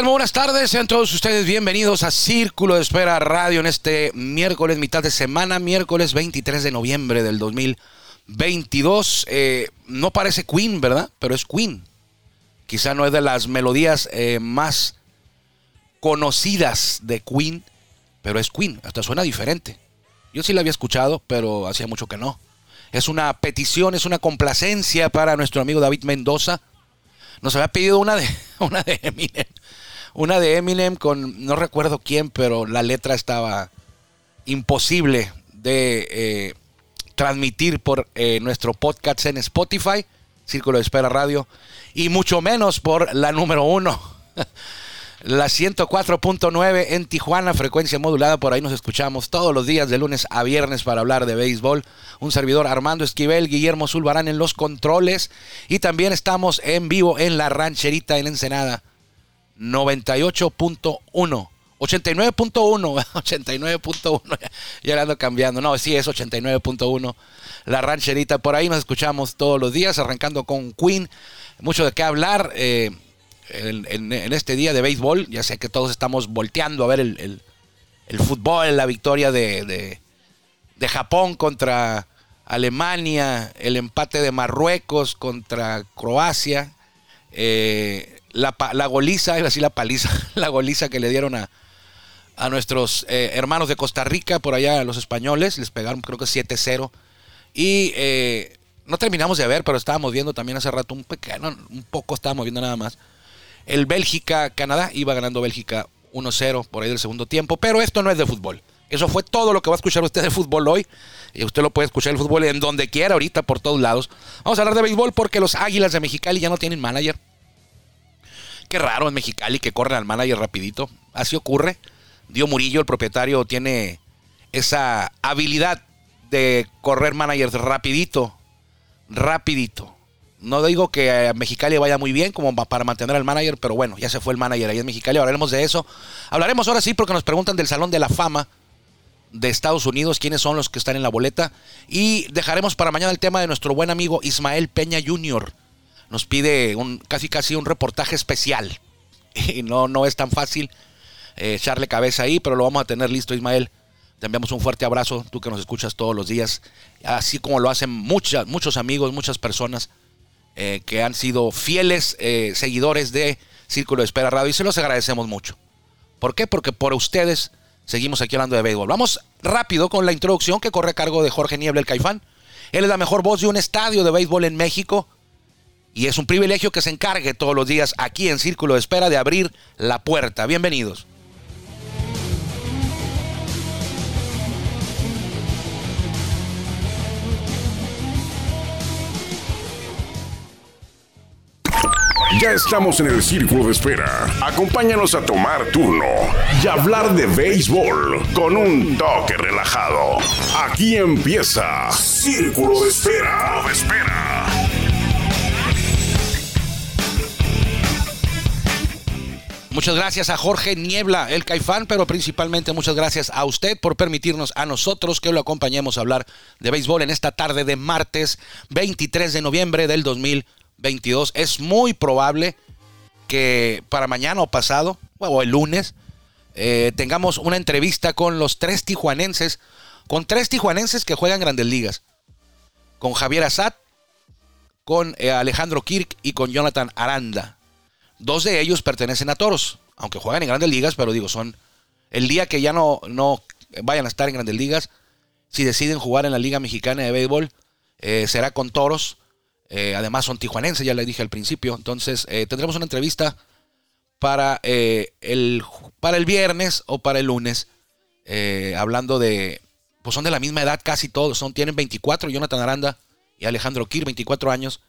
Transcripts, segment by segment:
Buenas tardes, sean todos ustedes bienvenidos a Círculo de Espera Radio en este miércoles, mitad de semana, miércoles 23 de noviembre del 2022. Eh, no parece Queen, ¿verdad? Pero es Queen. Quizá no es de las melodías eh, más conocidas de Queen, pero es Queen, hasta suena diferente. Yo sí la había escuchado, pero hacía mucho que no. Es una petición, es una complacencia para nuestro amigo David Mendoza. Nos había pedido una de, una de Eminem. Una de Eminem con, no recuerdo quién, pero la letra estaba imposible de eh, transmitir por eh, nuestro podcast en Spotify, Círculo de Espera Radio, y mucho menos por la número uno. La 104.9 en Tijuana, frecuencia modulada, por ahí nos escuchamos todos los días de lunes a viernes para hablar de béisbol. Un servidor Armando Esquivel, Guillermo Zulbarán en los controles y también estamos en vivo en la rancherita en Ensenada 98.1. 89.1, 89.1, ya le ando cambiando. No, sí es 89.1. La rancherita, por ahí nos escuchamos todos los días, arrancando con Queen. Mucho de qué hablar. Eh, en, este día de béisbol. Ya sé que todos estamos volteando a ver el, fútbol, la victoria de, de, Japón contra Alemania, el empate de Marruecos contra Croacia, eh, la, goliza, así la paliza, la goliza que le dieron a, a nuestros eh, hermanos de Costa Rica, por allá los españoles, les pegaron creo que 7-0. Y eh, no terminamos de ver, pero estábamos viendo también hace rato un pequeño, un poco estábamos viendo nada más el Bélgica-Canadá iba ganando Bélgica 1-0 por ahí del segundo tiempo, pero esto no es de fútbol. Eso fue todo lo que va a escuchar usted de fútbol hoy. Y usted lo puede escuchar el fútbol en donde quiera, ahorita, por todos lados. Vamos a hablar de béisbol porque los Águilas de Mexicali ya no tienen manager. Qué raro en Mexicali que corren al manager rapidito. Así ocurre. Dio Murillo, el propietario, tiene esa habilidad de correr managers rapidito. Rapidito. No digo que a Mexicali vaya muy bien como para mantener al manager, pero bueno, ya se fue el manager ahí en Mexicali. Hablaremos de eso. Hablaremos ahora sí porque nos preguntan del Salón de la Fama de Estados Unidos, quiénes son los que están en la boleta. Y dejaremos para mañana el tema de nuestro buen amigo Ismael Peña Jr. Nos pide un, casi casi un reportaje especial. Y no, no es tan fácil eh, echarle cabeza ahí, pero lo vamos a tener listo, Ismael. Te enviamos un fuerte abrazo, tú que nos escuchas todos los días, así como lo hacen muchas, muchos amigos, muchas personas eh, que han sido fieles eh, seguidores de Círculo de Espera Radio y se los agradecemos mucho. ¿Por qué? Porque por ustedes seguimos aquí hablando de béisbol. Vamos rápido con la introducción que corre a cargo de Jorge Niebla, el Caifán. Él es la mejor voz de un estadio de béisbol en México y es un privilegio que se encargue todos los días aquí en Círculo de Espera de abrir la puerta. Bienvenidos. Ya estamos en el círculo de espera. Acompáñanos a tomar turno y hablar de béisbol con un toque relajado. Aquí empieza Círculo de Espera. De espera. Muchas gracias a Jorge Niebla, el Caifán, pero principalmente muchas gracias a usted por permitirnos a nosotros que lo acompañemos a hablar de béisbol en esta tarde de martes 23 de noviembre del 2020. 22. Es muy probable que para mañana o pasado, o el lunes, eh, tengamos una entrevista con los tres tijuanenses, con tres tijuanenses que juegan grandes ligas. Con Javier Azad, con eh, Alejandro Kirk y con Jonathan Aranda. Dos de ellos pertenecen a Toros, aunque juegan en grandes ligas, pero digo, son el día que ya no, no vayan a estar en grandes ligas, si deciden jugar en la Liga Mexicana de Béisbol, eh, será con Toros. Eh, además son tijuanenses, ya le dije al principio. Entonces eh, tendremos una entrevista para, el, para el viernes o para el lunes. hablando de... Pues son de la misma edad casi todos. Son, tienen 24, Jonathan Aranda y Alejandro Kir, 24 años.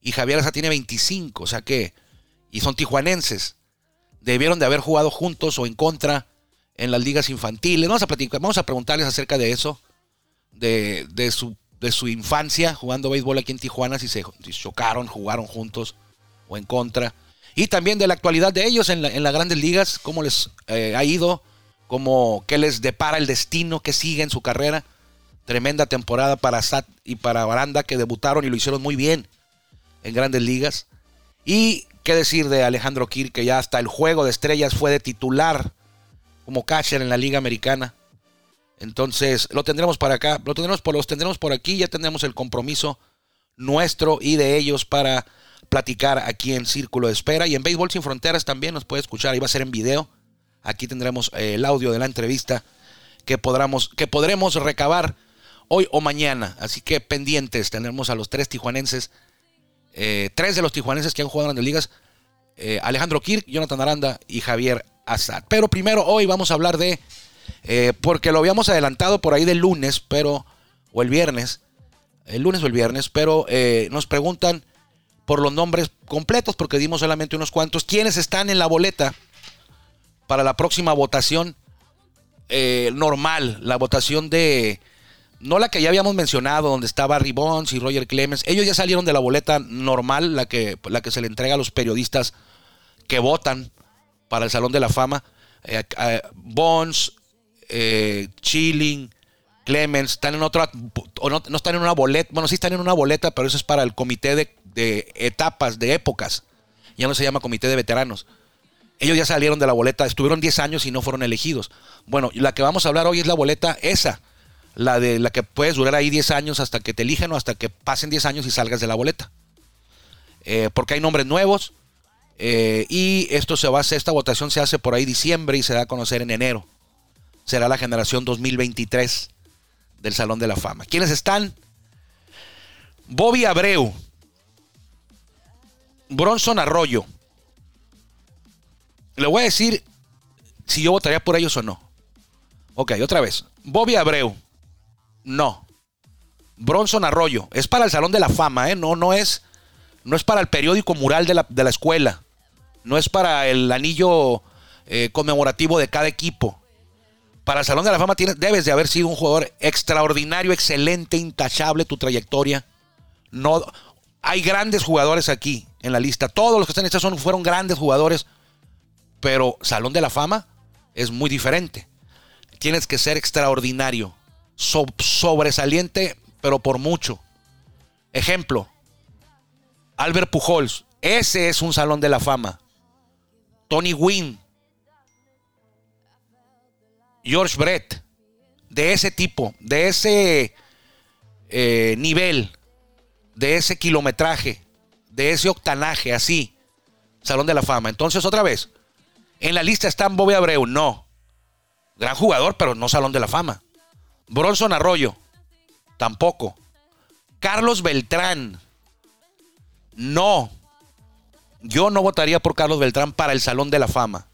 Y Javier Asa tiene 25, o sea que... Y son tijuanenses. Debieron de haber jugado juntos o en contra en las ligas infantiles. Vamos a platicar, vamos a preguntarles acerca de eso. De, de su de su infancia jugando béisbol aquí en Tijuana, si se chocaron, jugaron juntos o en contra. Y también de la actualidad de ellos en, las grandes ligas, cómo les eh, ha ido, cómo, qué les depara el destino, que sigue en su carrera. Tremenda temporada para Sat y para Baranda que debutaron y lo hicieron muy bien en grandes ligas. Y ¿Qué decir de Alejandro Kirk, que ya hasta el juego de estrellas fue de titular como catcher en la Liga Americana? Entonces, lo tendremos para acá, lo tendremos por, los tendremos por aquí, ya tendremos el compromiso nuestro y de ellos para platicar aquí en Círculo de Espera. Y en Béisbol Sin Fronteras también nos puede escuchar, ahí va a ser en video. Aquí tendremos eh, el audio de la entrevista que, podremos, que podremos recabar hoy o mañana. Así que pendientes, tenemos a los tres tijuanenses, eh, tres de los tijuanenses que han jugado en las ligas, eh, Alejandro Kirk, Jonathan Aranda y Javier Azad. Pero primero hoy vamos a hablar de, porque lo habíamos adelantado por ahí del lunes, pero, o el viernes, el lunes o el viernes, pero nos preguntan por los nombres completos, porque dimos solamente unos cuantos, quienes están en la boleta para la próxima votación eh, normal, la votación de, no la que ya habíamos mencionado, donde estaba Ribbons y Roger Clemens, ellos ya salieron de la boleta normal, la que, la que se le entrega a los periodistas que votan para el Salón de la Fama. Eh, eh, Bonds, Chilling, Clemens, están en otra, o no, no, están en una boleta, bueno, sí están en una boleta, pero eso es para el comité de, de etapas, de épocas. Ya no se llama comité de veteranos. Ellos ya salieron de la boleta, estuvieron 10 años y no fueron elegidos. Bueno, la que vamos a hablar hoy es la boleta esa, la de la que puedes durar ahí 10 años hasta que te elijan o hasta que pasen 10 años y salgas de la boleta. Eh, porque hay nombres nuevos eh, y esto se va a hacer, esta votación se hace por ahí diciembre y se da a conocer en enero. Será la generación 2023 del Salón de la Fama. ¿Quiénes están? Bobby Abreu, Bronson Arroyo. Le voy a decir si yo votaría por ellos o no. Ok, otra vez. Bobby Abreu. No. Bronson Arroyo. Es para el Salón de la Fama, ¿eh? No, no es, no es para el periódico mural de la, escuela. No es para el anillo eh, conmemorativo de cada equipo. Para el Salón de la Fama tienes, debes de haber sido un jugador extraordinario, excelente, intachable tu trayectoria. No, hay grandes jugadores aquí en la lista. Todos los que están en esta son, fueron grandes jugadores. Pero Salón de la Fama es muy diferente. Tienes que ser extraordinario, sobresaliente, pero por mucho. Ejemplo, Albert Pujols, ese es un Salón de la Fama. Tony Wynn, George Brett, de ese tipo, de ese eh, nivel, de ese kilometraje, de ese octanaje, así. Salón de la Fama. Entonces, otra vez, en la lista están Bobby Abreu, no. Gran jugador, pero no Salón de la Fama. Bronson Arroyo, tampoco. Carlos Beltrán, no. Yo no votaría por Carlos Beltrán para el Salón de la Fama.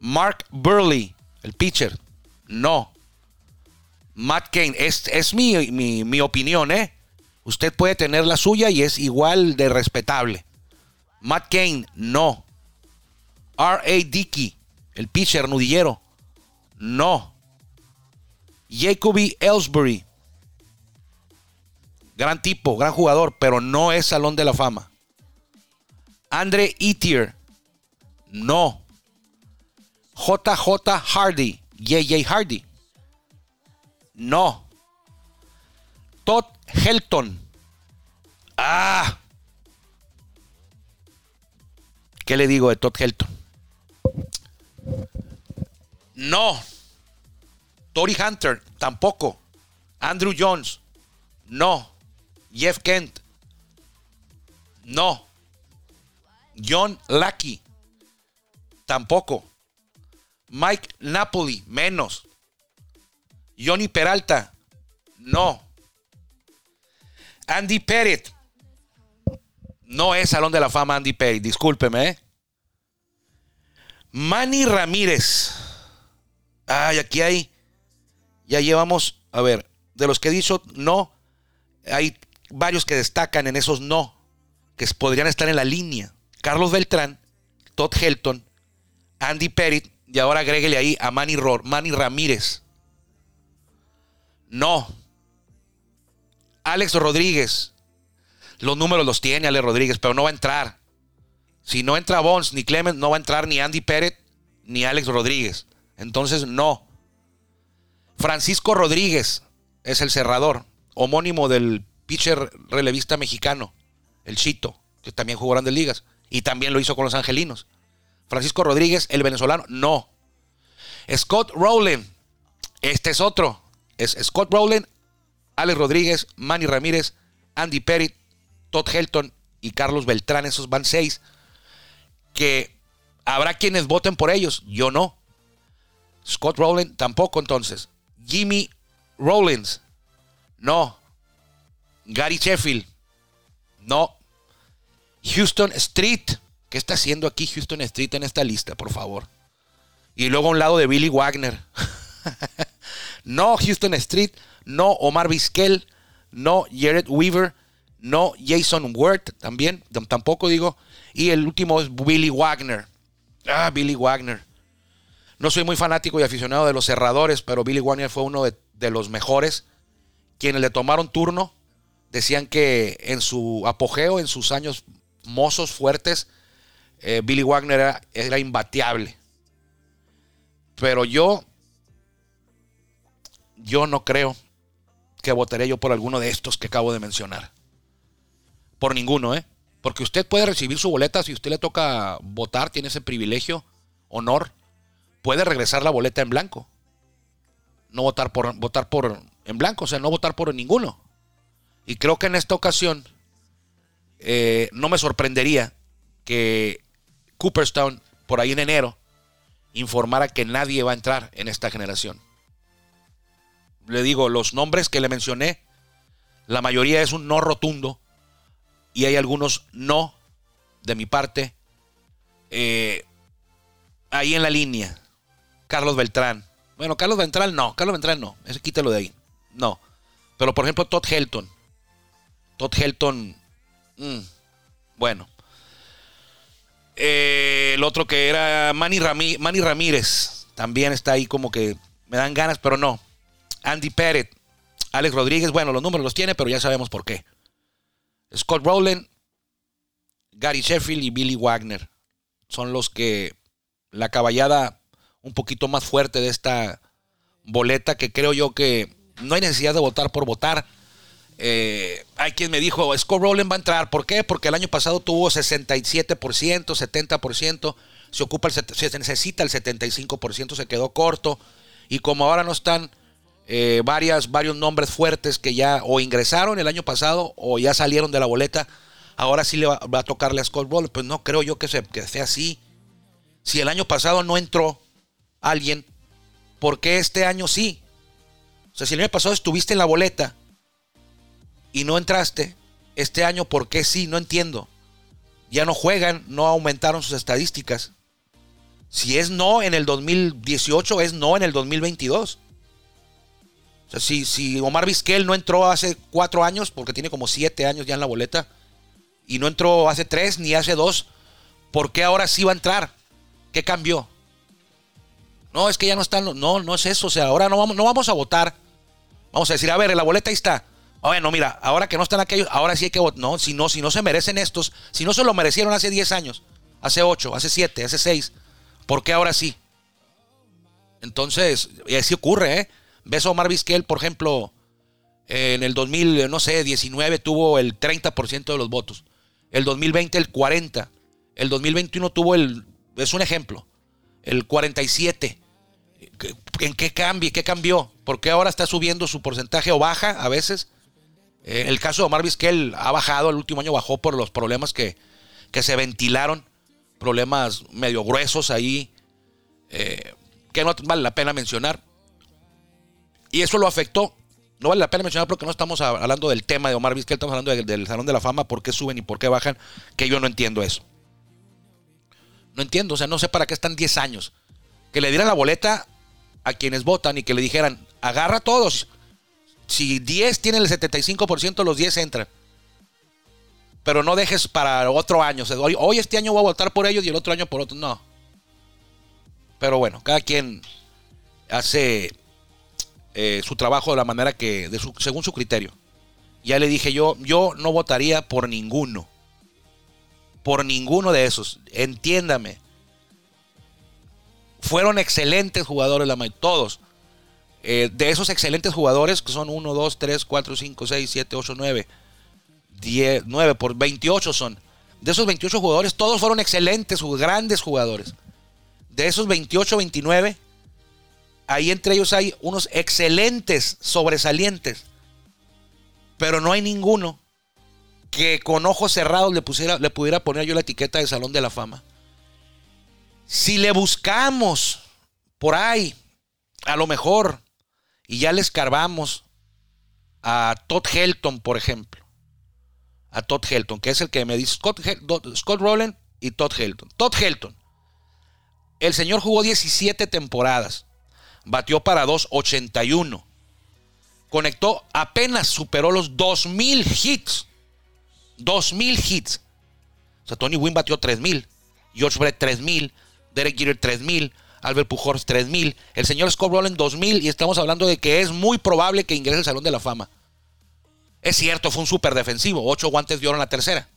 Mark Burley, el pitcher, no. Matt Kane, es, es mi, mi, mi opinión, ¿eh? Usted puede tener la suya y es igual de respetable. Matt Kane, no. R.A. Dickey, el pitcher nudillero, no. Jacoby Ellsbury, gran tipo, gran jugador, pero no es Salón de la Fama. Andre Etier, no. JJ Hardy, JJ Hardy, no. Todd Helton. Ah. ¿Qué le digo de Todd Helton? No. Tori Hunter, tampoco. Andrew Jones, no. Jeff Kent, no. John Lackey, tampoco. Mike Napoli, menos. Johnny Peralta, no. Andy Pettit. No es Salón de la Fama Andy Pettit, discúlpeme. ¿eh? Manny Ramírez. Ay, aquí hay. Ya llevamos, a ver, de los que dicho no, hay varios que destacan en esos no, que podrían estar en la línea. Carlos Beltrán, Todd Helton, Andy Pettit, y ahora agréguele ahí a Manny, Manny Ramírez. No, Alex Rodríguez. Los números los tiene Alex Rodríguez, pero no va a entrar. Si no entra Bones ni Clement, no va a entrar ni Andy Pérez ni Alex Rodríguez. Entonces, no. Francisco Rodríguez es el cerrador, homónimo del pitcher relevista mexicano, el Chito, que también jugó grandes ligas. Y también lo hizo con los angelinos. Francisco Rodríguez, el venezolano, no. Scott Rowland, este es otro. Es Scott Rowland, Alex Rodríguez, Manny Ramírez, Andy Perry, Todd Helton y Carlos Beltrán. Esos van seis. Que habrá quienes voten por ellos. Yo no. Scott Rowland tampoco entonces. Jimmy Rollins. No. Gary Sheffield. No. Houston Street. ¿Qué está haciendo aquí Houston Street en esta lista, por favor? Y luego a un lado de Billy Wagner. no Houston Street. No Omar Vizquel. No Jared Weaver. No Jason Worth también. Tampoco digo. Y el último es Billy Wagner. Ah, Billy Wagner. No soy muy fanático y aficionado de los cerradores, pero Billy Wagner fue uno de, los mejores. Quienes le tomaron turno decían que en su apogeo, en sus años mozos fuertes, eh, Billy Wagner era, era imbateable. Pero yo, yo no creo que votaré yo por alguno de estos que acabo de mencionar. Por ninguno, ¿eh? Porque usted puede recibir su boleta si usted le toca votar, tiene ese privilegio, honor, puede regresar la boleta en blanco. No votar por votar por en blanco, o sea, no votar por ninguno. Y creo que en esta ocasión eh, no me sorprendería que Cooperstown, por ahí en enero, informara que nadie va a entrar en esta generación. Le digo, los nombres que le mencioné, la mayoría es un no rotundo y hay algunos no de mi parte. Eh, ahí en la línea, Carlos Beltrán. Bueno, Carlos Beltrán no, Carlos Beltrán no, ese quítalo de ahí. No. Pero por ejemplo, Todd Helton. Todd Helton, mm, bueno. Eh, el otro que era Manny, Manny Ramírez, también está ahí como que me dan ganas, pero no. Andy Pérez, Alex Rodríguez, bueno, los números los tiene, pero ya sabemos por qué. Scott Rowland, Gary Sheffield y Billy Wagner son los que la caballada un poquito más fuerte de esta boleta que creo yo que no hay necesidad de votar por votar. Eh, hay quien me dijo, Scott Rowland va a entrar. ¿Por qué? Porque el año pasado tuvo 67%, 70%, se, ocupa el, se necesita el 75%, se quedó corto. Y como ahora no están eh, varias, varios nombres fuertes que ya o ingresaron el año pasado o ya salieron de la boleta. Ahora sí le va, a tocarle a Scott Ball. Pues no creo yo que, se, que sea así. Si el año pasado no entró alguien, ¿por qué este año sí? O sea, si el año pasado estuviste en la boleta y no entraste, este año, ¿por qué sí? No entiendo. Ya no juegan, no aumentaron sus estadísticas. Si es no en el 2018, es no en el 2022 si, Omar Vizquel no entró hace cuatro años, porque tiene como siete años ya en la boleta, y no entró hace tres ni hace dos, ¿por qué ahora sí va a entrar? ¿Qué cambió? No, es que ya no están. No, no es eso. O sea, ahora no vamos, no vamos a votar. Vamos a decir, a ver, la boleta ahí está. Bueno, mira, ahora que no están aquellos, ahora sí hay que votar. No, si no, si no se merecen estos, si no se lo merecieron hace diez años, hace ocho, hace siete, hace seis, ¿por qué ahora sí? Entonces, así ocurre, ¿eh? Ves Omar Vizquel, por ejemplo, en el 2000, no sé, 19 tuvo el 30% de los votos. El 2020 el 40. El 2021 tuvo el, es un ejemplo, el 47. ¿En qué cambia? ¿Qué cambió? ¿Por qué ahora está subiendo su porcentaje o baja a veces? Eh, el caso de Omar Vizquel ha bajado, el último año bajó por los problemas que, que se ventilaron, problemas medio gruesos ahí, eh, que no vale la pena mencionar. Y eso lo afectó. No vale la pena mencionar porque no estamos hablando del tema de Omar Vizquel, estamos hablando del, Salón de la Fama, por qué suben y por qué bajan, que yo no entiendo eso. No entiendo, o sea, no sé para qué están 10 años. Que le dieran la boleta a quienes votan y que le dijeran, agarra todos. Si 10 tienen el 75%, los 10 entran. Pero no dejes para otro año. hoy, hoy este año voy a votar por ellos y el otro año por otro. No. Pero bueno, cada quien hace eh, su trabajo de la manera que, de según su criterio. Ya le dije yo, yo no votaría por ninguno. Por ninguno de esos. Entiéndame. Fueron excelentes jugadores, la todos. Eh, de esos excelentes jugadores, que son 1, 2, 3, 4, 5, 6, 7, 8, 9. 10, 9 por 28 son. De esos 28 jugadores, todos fueron excelentes, grandes jugadores. De esos 28, 29, ahí entre ellos hay unos excelentes, sobresalientes. Pero no hay ninguno que con ojos cerrados le, pusiera, le pudiera poner yo la etiqueta de Salón de la Fama. Si le buscamos por ahí, a lo mejor, y ya le escarbamos a Todd Helton, por ejemplo. A Todd Helton, que es el que me dice Scott, Rowland y Todd Helton. Todd Helton. El señor jugó 17 temporadas. Batió para 2.81. Conectó, apenas superó los 2.000 hits. 2.000 hits. O sea, Tony Wynn batió 3.000. George Brett 3.000. Derek Jeter 3000, Albert Pujols 3000, el señor Scott Rowland 2000 y estamos hablando de que es muy probable que ingrese al Salón de la Fama. Es cierto, fue un súper defensivo, ocho guantes de oro en la tercera.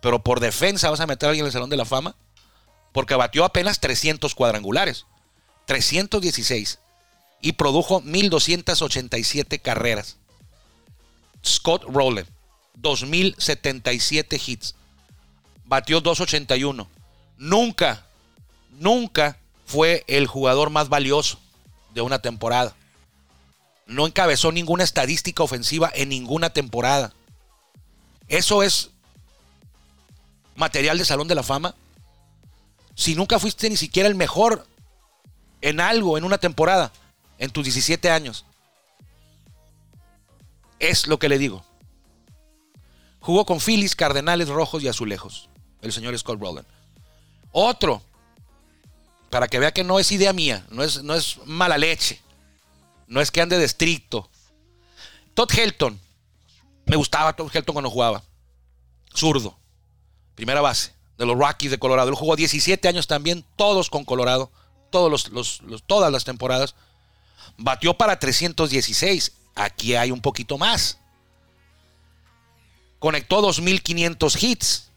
Pero por defensa vas a meter a alguien en el Salón de la Fama porque batió apenas 300 cuadrangulares, 316 y produjo 1287 carreras. Scott Rowland, 2077 hits. Batió 281. Nunca nunca fue el jugador más valioso de una temporada. No encabezó ninguna estadística ofensiva en ninguna temporada. Eso es material de Salón de la Fama. Si nunca fuiste ni siquiera el mejor en algo en una temporada, en tus 17 años. Es lo que le digo. Jugó con Phillies, Cardenales, Rojos y Azulejos. El señor Scott Rowland. Otro para que vea que no es idea mía, no es, no es mala leche, no es que ande de estricto. Todd Helton, me gustaba Todd Helton cuando jugaba, zurdo, primera base de los Rockies de Colorado. Él jugó 17 años también, todos con Colorado, todos los, todas las temporadas. Batió para 316. Aquí hay un poquito más. Conectó 2.500 hits.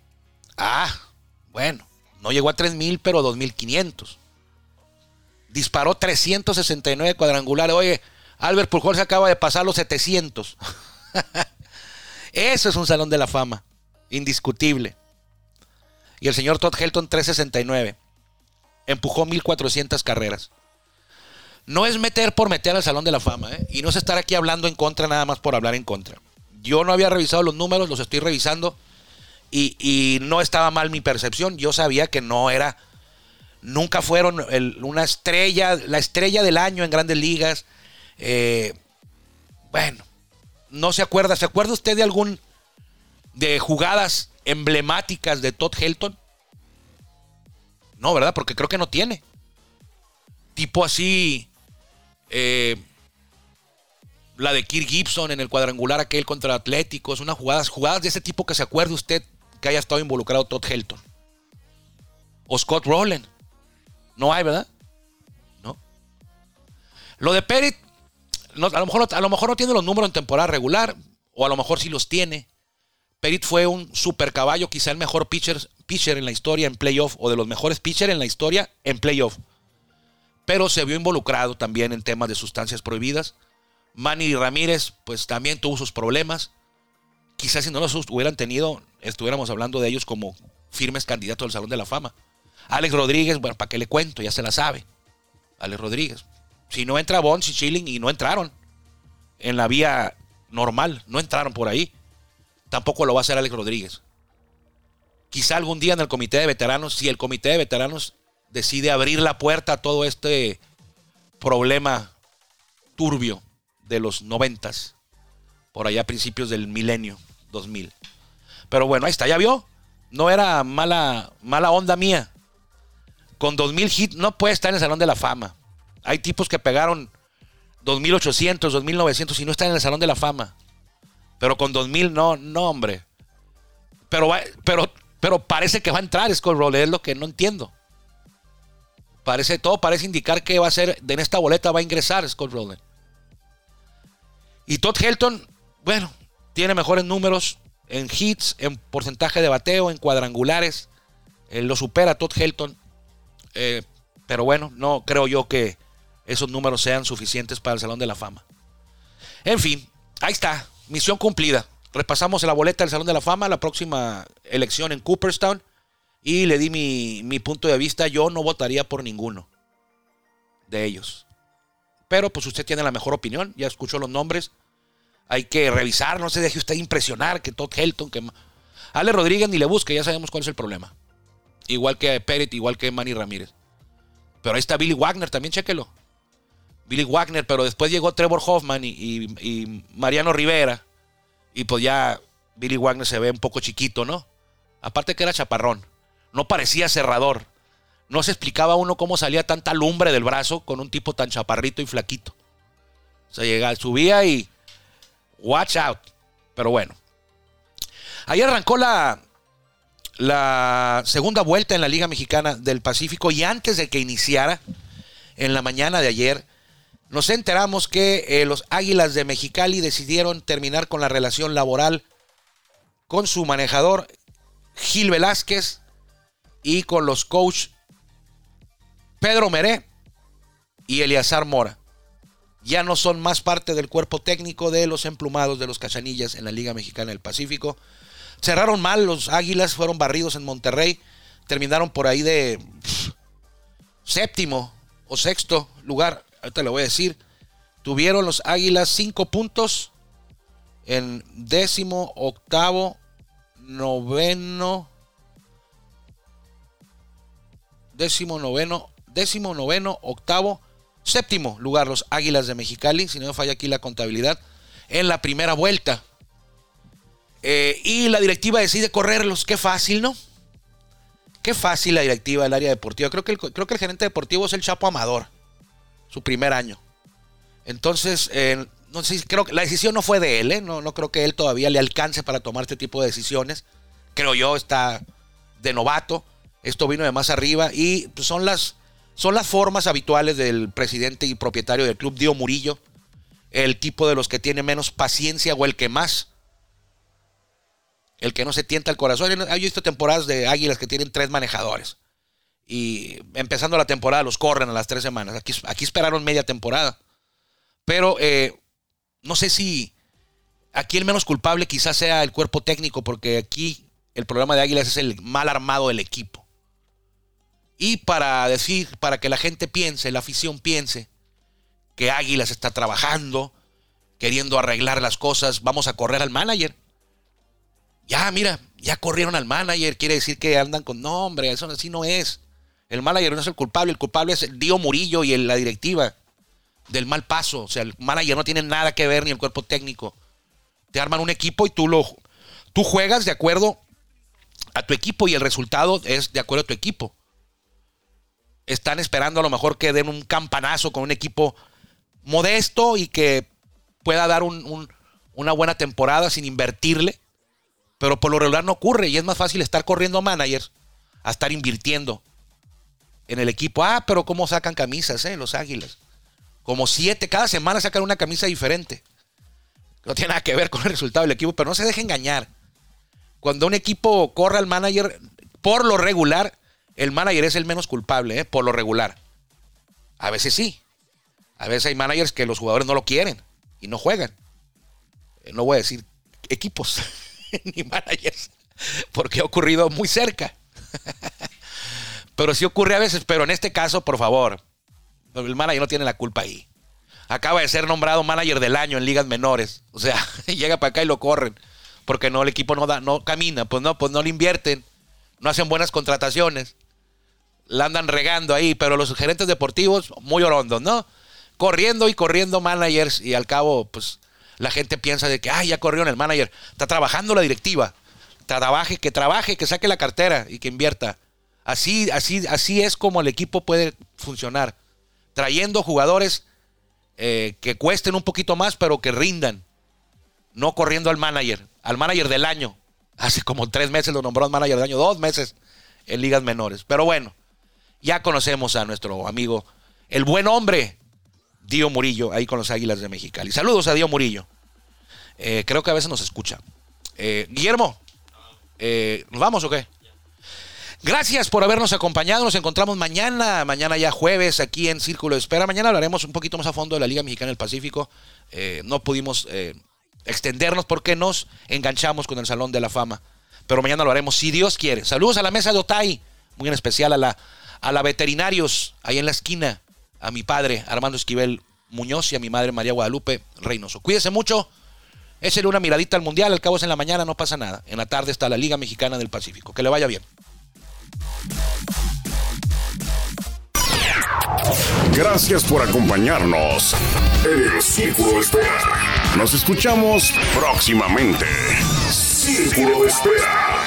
Ah, bueno, no llegó a 3.000, pero 2.500 disparó 369 cuadrangulares. Oye, Albert Pujol se acaba de pasar los 700. Eso es un salón de la fama, indiscutible. Y el señor Todd Helton 369. Empujó 1400 carreras. No es meter por meter al salón de la fama, ¿eh? y no es estar aquí hablando en contra nada más por hablar en contra. Yo no había revisado los números, los estoy revisando y, no estaba mal mi percepción. Yo sabía que no era nunca fueron una estrella, la estrella del año en grandes ligas. Eh, bueno, no se acuerda. ¿Se acuerda usted de algún de jugadas emblemáticas de Todd Helton? No, ¿verdad? Porque creo que no tiene. Tipo así. Eh, la de Kirk Gibson en el cuadrangular aquel contra Atlético. Es una jugadas, jugadas de ese tipo que se acuerde usted que haya estado involucrado Todd Helton. O Scott Rowland. No hay, ¿verdad? No. Lo de lo mejor, a lo mejor no tiene los números en temporada regular, o a lo mejor sí los tiene. Perit fue un super caballo, quizá el mejor pitcher, pitcher en la historia en playoff, o de los mejores pitchers en la historia en playoff. Pero se vio involucrado también en temas de sustancias prohibidas. Manny Ramírez, pues también tuvo sus problemas. Quizás si no los hubieran tenido, estuviéramos hablando de ellos como firmes candidatos al Salón de la Fama. Alex Rodríguez, bueno, ¿para qué le cuento? Ya se la sabe. Alex Rodríguez. Si no entra Bonds y Chilling y no entraron en la vía normal, no entraron por ahí. Tampoco lo va a hacer Alex Rodríguez. Quizá algún día en el comité de veteranos, si el comité de veteranos decide abrir la puerta a todo este problema turbio de los noventas, por allá a principios del milenio 2000. Pero bueno, ahí está, ya vio. No era mala, mala onda mía con 2000 hits no puede estar en el Salón de la Fama. Hay tipos que pegaron 2800, 2900 y no están en el Salón de la Fama. Pero con 2000 no, no, hombre. Pero, pero, pero parece que va a entrar Scott Rowland, es lo que no entiendo. Parece, todo parece indicar que va a ser, en esta boleta va a ingresar Scott Rowland. Y Todd Helton, bueno, tiene mejores números en hits, en porcentaje de bateo, en cuadrangulares. Él lo supera Todd Helton. Eh, pero bueno, no creo yo que esos números sean suficientes para el Salón de la Fama. En fin, ahí está, misión cumplida. repasamos la boleta del Salón de la Fama, la próxima elección en Cooperstown, y le di mi punto de vista. Yo no votaría por ninguno de ellos. Pero pues usted tiene la mejor opinión, ya escuchó los nombres. Hay que revisar, no se deje usted impresionar que Todd Helton, que Ale Rodríguez ni le busque, ya sabemos cuál es el problema. Igual que Pérez, igual que Manny Ramírez. Pero ahí está Billy Wagner, también chéquelo. Billy Wagner, pero después llegó Trevor Hoffman y, Mariano Rivera. Y pues ya Billy Wagner se ve un poco chiquito, ¿no? Aparte que era chaparrón. No parecía cerrador. No se explicaba uno cómo salía tanta lumbre del brazo con un tipo tan chaparrito y flaquito. O sea, llegaba, subía y. Watch out. Pero bueno. Ahí arrancó la, segunda vuelta en la Liga Mexicana del Pacífico y antes de que iniciara, en la mañana de ayer, nos enteramos que eh, los Águilas de Mexicali decidieron terminar con la relación laboral con su manejador Gil Velázquez y con los coach Pedro Meré y Eliazar Mora ya no son más parte del cuerpo técnico de los emplumados de los Cachanillas en la Liga Mexicana del Pacífico. Cerraron mal, los Águilas fueron barridos en Monterrey, terminaron por ahí de séptimo o sexto lugar, ahorita le voy a decir. Tuvieron los Águilas cinco puntos en décimo, octavo, noveno, décimo, noveno, décimo, noveno, octavo, séptimo lugar los Águilas de Mexicali, si no me falla aquí la contabilidad, en la primera vuelta. Eh, y la directiva decide correrlos, qué fácil, ¿no? Qué fácil la directiva del área deportiva. Creo que el, creo que el gerente deportivo es el Chapo Amador, su primer año. Entonces, eh, no sé, creo que la decisión no fue de él, ¿eh? no, no creo que él todavía le alcance para tomar este tipo de decisiones. Creo yo, está de novato. Esto vino de más arriba y pues, son, las, son las formas habituales del presidente y propietario del club, Dio Murillo, el tipo de los que tiene menos paciencia o el que más, el que no se tienta el corazón. Hay visto temporadas de Águilas que tienen tres manejadores y empezando la temporada los corren a las tres semanas. Aquí, aquí esperaron media temporada. Pero eh, no sé si aquí el menos culpable quizás sea el cuerpo técnico, porque aquí el problema de Águilas es el mal armado del equipo. Y para decir, para que la gente piense, la afición piense, que Águilas está trabajando, queriendo arreglar las cosas, vamos a correr al manager. Ya, mira, ya corrieron al manager, quiere decir que andan con, no, hombre, eso así no es. El manager no es el culpable, el culpable es el Dio Murillo y la directiva del mal paso. O sea, el manager no tiene nada que ver ni el cuerpo técnico. Te arman un equipo y tú lo tú juegas de acuerdo a tu equipo y el resultado es de acuerdo a tu equipo están esperando a lo mejor que den un campanazo con un equipo modesto y que pueda dar una buena temporada sin invertirle. Pero por lo regular no ocurre y es más fácil estar corriendo a managers a estar invirtiendo en el equipo. Ah, pero ¿cómo sacan camisas, eh? Los Águilas. Como siete, cada semana sacan una camisa diferente. No tiene nada que ver con el resultado del equipo, pero no se deje engañar. Cuando un equipo corre al manager, por lo regular, el manager es el menos culpable, ¿eh? por lo regular. A veces sí. A veces hay managers que los jugadores no lo quieren y no juegan. Eh, no voy a decir equipos ni managers, porque ha ocurrido muy cerca. pero sí ocurre a veces, pero en este caso, por favor, el manager no tiene la culpa ahí. Acaba de ser nombrado manager del año en ligas menores. O sea, llega para acá y lo corren. Porque no, el equipo no da, no camina, pues no, pues no le invierten, no hacen buenas contrataciones la andan regando ahí, pero los gerentes deportivos muy orondos, ¿no? Corriendo y corriendo managers y al cabo, pues la gente piensa de que, ay, ya corrió en el manager, está trabajando la directiva, trabaje, que trabaje, que saque la cartera y que invierta. Así, así, así es como el equipo puede funcionar, trayendo jugadores eh, que cuesten un poquito más, pero que rindan, no corriendo al manager, al manager del año. Hace como tres meses lo nombró manager del año, dos meses en ligas menores. Pero bueno, ya conocemos a nuestro amigo, el buen hombre, Dio Murillo, ahí con los Águilas de Mexicali. Saludos a Dio Murillo. Eh, creo que a veces nos escucha. Eh, Guillermo, eh, ¿nos vamos o qué? Gracias por habernos acompañado. Nos encontramos mañana, mañana ya jueves, aquí en Círculo de Espera. Mañana hablaremos un poquito más a fondo de la Liga Mexicana del Pacífico. no pudimos extendernos porque nos enganchamos con el Salón de la Fama. Pero mañana lo haremos si Dios quiere. Saludos a la mesa de Otay, muy en especial a la, a la veterinarios, ahí en la esquina, a mi padre Armando Esquivel Muñoz y a mi madre María Guadalupe Reynoso. Cuídese mucho. Échale una miradita al Mundial, al cabo es en la mañana, no pasa nada. En la tarde está la Liga Mexicana del Pacífico. Que le vaya bien. Gracias por acompañarnos en el Círculo de Espera. Nos escuchamos próximamente. Círculo de Espera.